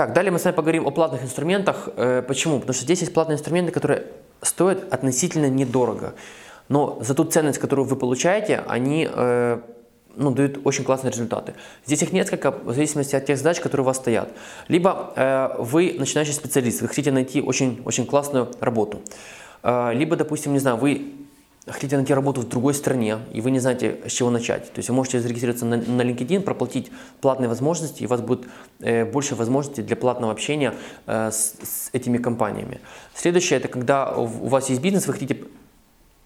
Так, далее мы с вами поговорим о платных инструментах. Э, почему? Потому что здесь есть платные инструменты, которые стоят относительно недорого. Но за ту ценность, которую вы получаете, они э, ну, дают очень классные результаты. Здесь их несколько в зависимости от тех задач, которые у вас стоят. Либо э, вы начинающий специалист, вы хотите найти очень, очень классную работу. Либо, допустим, не знаю, вы хотите найти работу в другой стране, и вы не знаете, с чего начать. То есть вы можете зарегистрироваться на, на LinkedIn, проплатить платные возможности, и у вас будет э, больше возможностей для платного общения э, с, с этими компаниями. Следующее, это когда у вас есть бизнес, вы хотите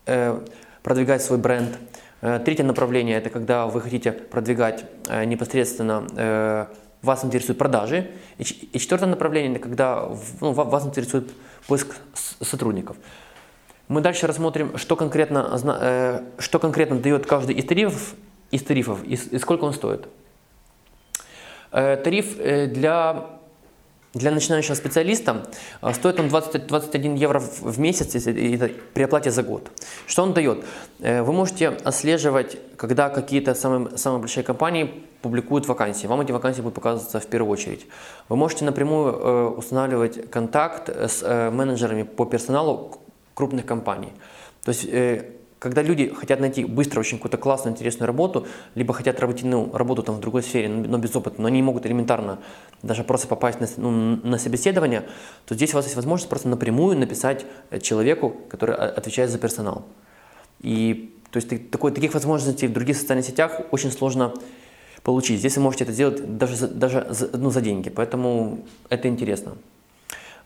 э, продвигать свой бренд. Э, третье направление – это когда вы хотите продвигать э, непосредственно, э, вас интересуют продажи. И четвертое направление – это когда ну, вас интересует поиск сотрудников. Мы дальше рассмотрим, что конкретно, что конкретно дает каждый из тарифов, из тарифов и, и сколько он стоит. Тариф для для начинающего специалиста а, стоит он 20, 21 евро в месяц если, при оплате за год. Что он дает? Э, вы можете отслеживать, когда какие-то самые, самые большие компании публикуют вакансии. Вам эти вакансии будут показываться в первую очередь. Вы можете напрямую э, устанавливать контакт с э, менеджерами по персоналу крупных компаний. То есть когда люди хотят найти быстро очень какую-то классную, интересную работу, либо хотят рутинную работу там, в другой сфере, но без опыта, но они не могут элементарно даже просто попасть на, ну, на собеседование, то здесь у вас есть возможность просто напрямую написать э, человеку, который отвечает за персонал. И то есть такой, таких возможностей в других социальных сетях очень сложно получить. Здесь вы можете это сделать даже, даже ну, за деньги, поэтому это интересно.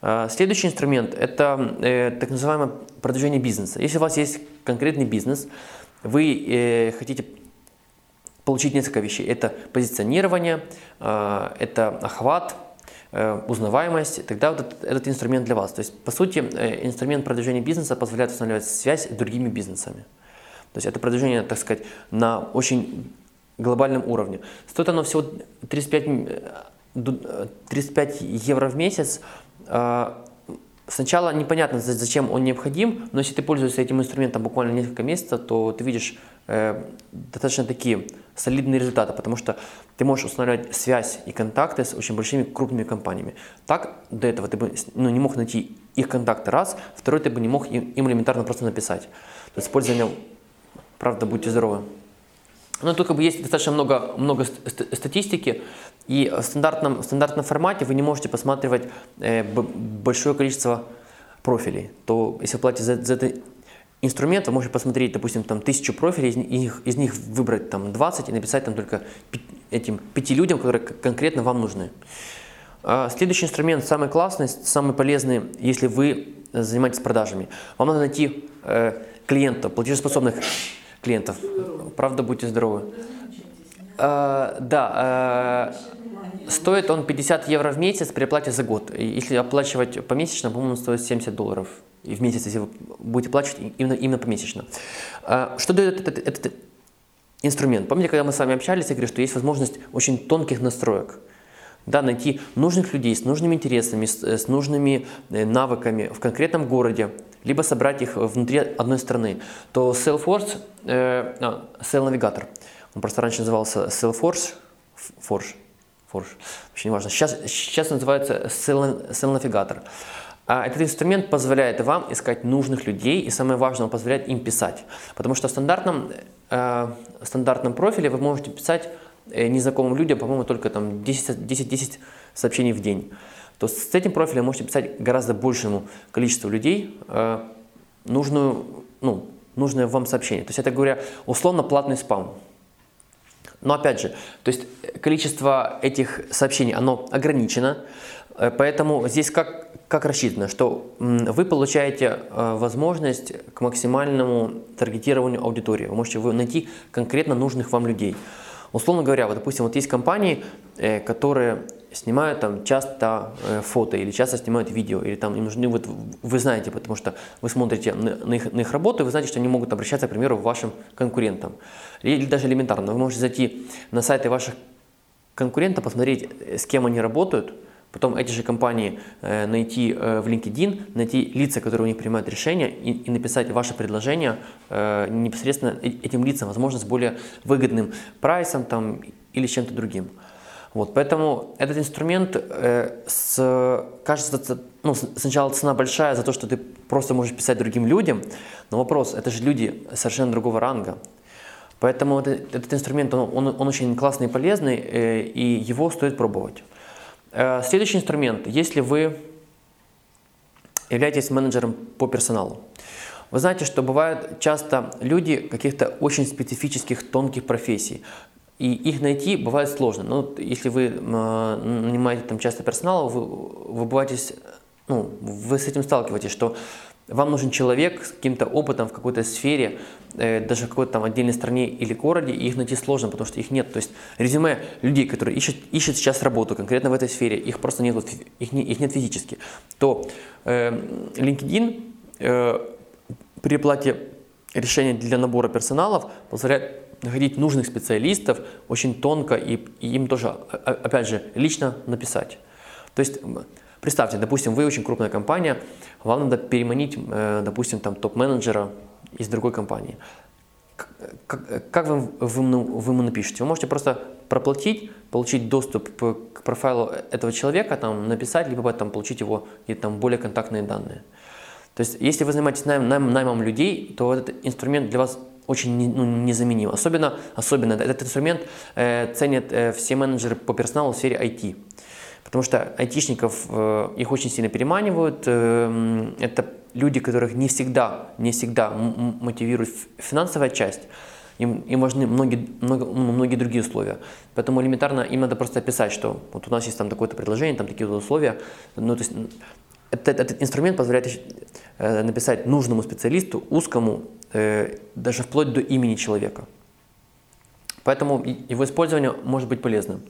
А, следующий инструмент – это э, так называемое продвижение бизнеса. Если у вас есть конкретный бизнес, вы э, хотите получить несколько вещей. Это позиционирование, э, это охват, э, узнаваемость, тогда вот этот, этот инструмент для вас. То есть, по сути, инструмент продвижения бизнеса позволяет устанавливать связь с другими бизнесами. То есть это продвижение, так сказать, на очень глобальном уровне. Стоит оно всего 35, 35 евро в месяц, а, сначала непонятно, зачем он необходим, но если ты пользуешься этим инструментом буквально несколько месяцев, то ты видишь э, достаточно такие солидные результаты, потому что ты можешь устанавливать связь и контакты с очень большими крупными компаниями. Так до этого ты бы ну, не мог найти их контакты раз, второй ты бы не мог им, им элементарно просто написать. То есть использование, правда, будьте здоровы. Но тут как бы есть достаточно много, много статистики, и в стандартном, в стандартном формате вы не можете посматривать э, большое количество профилей. То если вы платите за, за этот инструмент, вы можете посмотреть, допустим, там тысячу профилей, из них, из них выбрать там 20 и написать там только этим пяти людям, которые конкретно вам нужны. А следующий инструмент, самый классный, самый полезный, если вы занимаетесь продажами. Вам надо найти э, клиентов, платежеспособных клиентов. Правда, будьте здоровы. Э, да, э, стоит он 50 евро в месяц при оплате за год. Если оплачивать помесячно, по-моему, он стоит 70 долларов и в месяц, если вы будете оплачивать именно, именно помесячно. Э, что дает этот, этот, инструмент? Помните, когда мы с вами общались, я говорю, что есть возможность очень тонких настроек. Да, найти нужных людей с нужными интересами, с, с нужными э, навыками в конкретном городе, либо собрать их внутри одной страны, то Salesforce, э, а, Sales Navigator, он просто раньше назывался Salesforce, Forge, Forge, вообще не важно, сейчас, сейчас называется Sales Navigator. А этот инструмент позволяет вам искать нужных людей и самое важное, он позволяет им писать. Потому что в стандартном, э, стандартном профиле вы можете писать э, незнакомым людям, по-моему, только там 10-10 сообщений в день то с этим профилем можете писать гораздо большему количеству людей э, нужную, ну, нужное вам сообщение. То есть это, говоря, условно платный спам. Но опять же, то есть количество этих сообщений, оно ограничено, э, поэтому здесь как, как рассчитано, что вы получаете э, возможность к максимальному таргетированию аудитории. Вы можете найти конкретно нужных вам людей. Условно говоря, вот, допустим, вот есть компании, э, которые снимают там часто э, фото или часто снимают видео, или там им нужны, вот вы знаете, потому что вы смотрите на, их, на их работу, и вы знаете, что они могут обращаться, к примеру, к вашим конкурентам. Или даже элементарно, вы можете зайти на сайты ваших конкурентов, посмотреть, э, с кем они работают, потом эти же компании э, найти в LinkedIn, найти лица, которые у них принимают решения, и, и написать ваше предложение непосредственно этим лицам, возможно, с более выгодным прайсом там, или чем-то другим. Вот, поэтому этот инструмент, э, с, кажется, ну, сначала цена большая за то, что ты просто можешь писать другим людям, но вопрос, это же люди совершенно другого ранга. Поэтому этот, этот инструмент, он, он, он очень классный и полезный, э, и его стоит пробовать. Э, следующий инструмент, если вы являетесь менеджером по персоналу. Вы знаете, что бывают часто люди каких-то очень специфических, тонких профессий. И их найти бывает сложно. Ну, если вы э, нанимаете там часто персонал, вы, вы бываете, ну, вы с этим сталкиваетесь, что вам нужен человек с каким-то опытом в какой-то сфере, э, даже в какой-то там отдельной стране или городе, и их найти сложно, потому что их нет. То есть резюме людей, которые ищут, ищут сейчас работу конкретно в этой сфере, их просто нет, их, не, их нет физически. То э, LinkedIn э, при оплате решения для набора персоналов позволяет находить нужных специалистов очень тонко и, и им тоже, опять же, лично написать. То есть, представьте, допустим, вы очень крупная компания, вам надо переманить, э, допустим, там топ-менеджера из другой компании. Как, как вы, вы, вы ему напишете? Вы можете просто проплатить, получить доступ к профайлу этого человека, там, написать, либо там, получить его и там, более контактные данные. То есть, если вы занимаетесь найм, найм, наймом людей, то этот инструмент для вас очень ну, незаменим. Особенно, особенно этот инструмент э, ценят э, все менеджеры по персоналу в сфере IT. Потому что айтишников, э, их очень сильно переманивают. Э, это люди, которых не всегда, не всегда мотивирует финансовая часть. Им, им важны многие, много, ну, многие другие условия. Поэтому элементарно им надо просто описать, что вот у нас есть там такое-то предложение, там такие условия. Ну, то есть, этот, этот инструмент позволяет э, написать нужному специалисту, узкому, даже вплоть до имени человека. Поэтому его использование может быть полезным.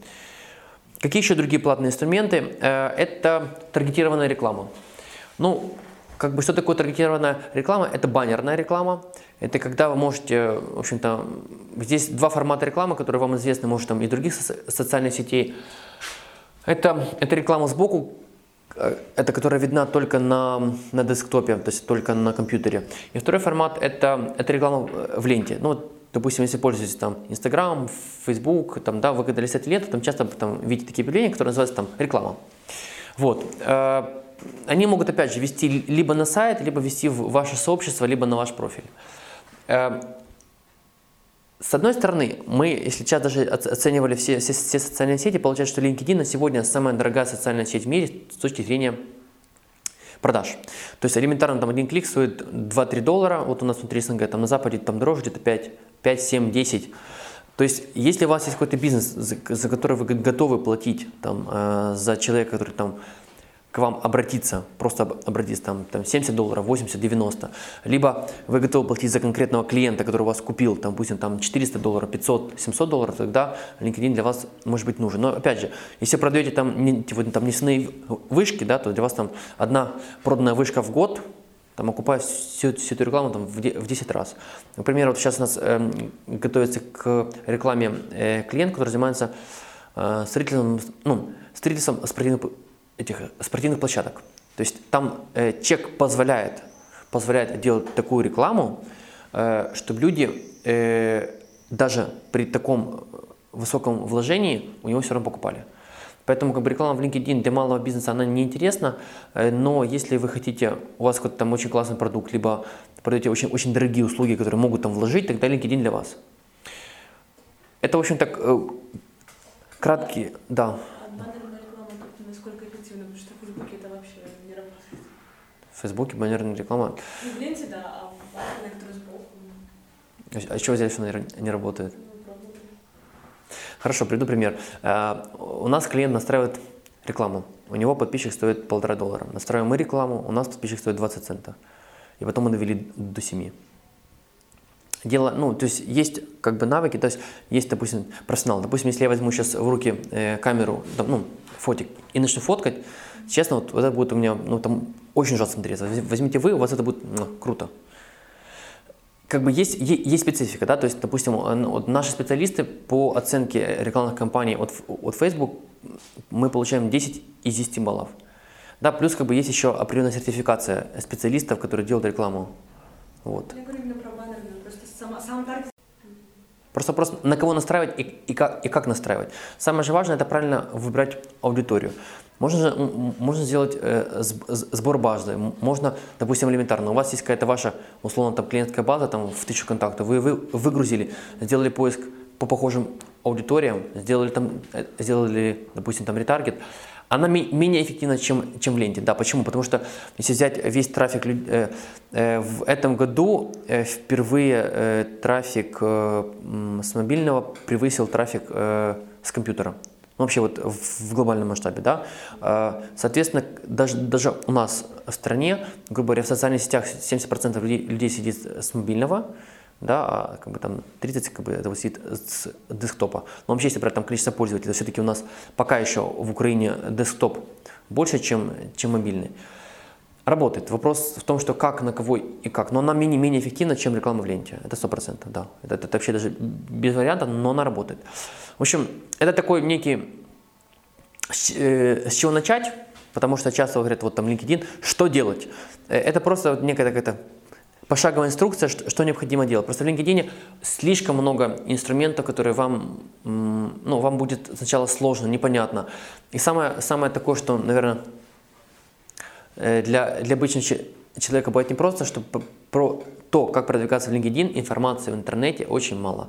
Какие еще другие платные инструменты? Э, это таргетированная реклама. Ну, как бы что такое таргетированная реклама? Это баннерная реклама. Это когда вы можете, в общем-то, здесь два формата рекламы, которые вам известны, может, там и других социальных сетей. Это, это реклама сбоку, Э, это которая видна только на, на десктопе, то есть только на компьютере. И второй формат это, это реклама в ленте. Ну, допустим, если пользуетесь там Instagram, Facebook, там, да, вы когда листаете ленту, там часто там, видите такие объявления, которые называются там реклама. Вот. Э, они могут, опять же, вести либо на сайт, либо вести в ваше сообщество, либо на ваш профиль. С одной стороны, мы, если сейчас даже оценивали все, все, все социальные сети, получается, что LinkedIn на сегодня самая дорогая социальная сеть в мире с точки зрения продаж. То есть элементарно там один клик стоит 2-3 доллара, вот у нас внутри СНГ, там на Западе там дороже где-то 5, 5, 7, 10. То есть, если у вас есть какой-то бизнес, за, за который вы готовы платить там, э, за человека, который там к вам обратиться, просто обратиться, там, там 70 долларов, 80, 90, либо вы готовы платить за конкретного клиента, который у вас купил, там, пусть там 400 долларов, 500, 700 долларов, тогда LinkedIn для вас может быть нужен. Но опять же, если продаете там, не, типа, там нефтяные вышки, да, то для вас там одна проданная вышка в год, там окупает всю, всю эту рекламу там, в, 10 раз. Например, вот сейчас у нас э, готовится к рекламе э, клиент, который занимается э, строительством, ну, строительством спортивных этих спортивных площадок. То есть там э, чек позволяет, позволяет делать такую рекламу, э, чтобы люди э, даже при таком высоком вложении у него все равно покупали. Поэтому как бы реклама в LinkedIn для малого бизнеса она не интересна, э, но если вы хотите, у вас какой-то там очень классный продукт, либо продаете очень, очень дорогие услуги, которые могут там вложить, тогда LinkedIn для вас. Это, в общем, так э, краткий, да. В Фейсбуке баннерная реклама. Ну, в ленте, да, а в некоторые сбоку. А чего здесь что не работает? Ну, Хорошо, приду пример. Э, у нас клиент настраивает рекламу. У него подписчик стоит полтора доллара. Настраиваем мы рекламу, у нас подписчик стоит 20 центов. И потом мы довели до 7. Дело, ну, то есть есть как бы навыки, то есть есть, допустим, профессионал. Допустим, если я возьму сейчас в руки э, камеру, ну, фотик и начну фоткать, честно, вот это будет у меня, ну, там очень ужасно смотреться. Возьмите вы, у вас это будет ну, круто. Как бы есть, есть специфика, да, то есть, допустим, вот наши специалисты по оценке рекламных кампаний от, от Facebook, мы получаем 10 из 10 баллов. Да, плюс как бы есть еще определенная сертификация специалистов, которые делают рекламу. Вот. Я говорю именно про баннерную, просто сама, сам таргет. Просто вопрос, на кого настраивать и, и, как, и как настраивать. Самое же важное – это правильно выбирать аудиторию. Можно, же, можно сделать э, сбор базы, можно, допустим, элементарно, у вас есть какая-то ваша, условно, там, клиентская база там, в тысячу контактов, вы, вы выгрузили, сделали поиск по похожим аудиториям, сделали, там, э, сделали допустим, там ретаргет, она менее эффективна, чем, чем в ленте. Да, почему? Потому что если взять весь трафик, э, э, в этом году э, впервые э, трафик э, с мобильного превысил трафик э, с компьютера. Ну, вообще вот в, глобальном масштабе, да. Э, соответственно, даже, даже у нас в стране, грубо говоря, в социальных сетях 70% людей, людей сидит с мобильного, да, а как бы там 30 как бы, этого сидит с десктопа. Но вообще, если брать там количество пользователей, все-таки у нас пока еще в Украине десктоп больше, чем, чем мобильный. Работает. Вопрос в том, что как, на кого и как. Но она менее, менее эффективна, чем реклама в ленте. Это 100%, да. Это, это вообще даже без варианта, но она работает. В общем, это такой некий... Э, с чего начать? Потому что часто говорят, вот там LinkedIn, что делать? Э, это просто вот некая такая пошаговая инструкция, что, что необходимо делать. Просто в LinkedIn слишком много инструментов, которые вам, ну, вам будет сначала сложно, непонятно. И самое, самое такое, что, наверное, э, для, для обычного человека бывает непросто, что про то, как продвигаться в LinkedIn, информации в интернете очень мало.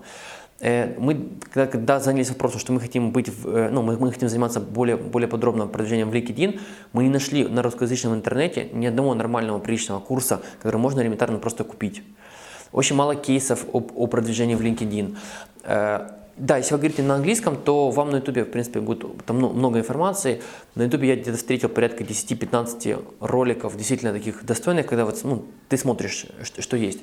Э, мы когда занялись вопросом, что мы хотим быть, в, э, ну, мы, мы хотим заниматься более, более подробным продвижением в LinkedIn, мы не нашли на русскоязычном интернете ни одного нормального приличного курса, который можно элементарно просто купить. Очень мало кейсов о, о продвижении в LinkedIn. Э, да, если вы говорите на английском, то вам на YouTube, в принципе, будет там много информации. На YouTube я где-то встретил порядка 10-15 роликов, действительно таких достойных, когда вот, ну, ты смотришь, что есть.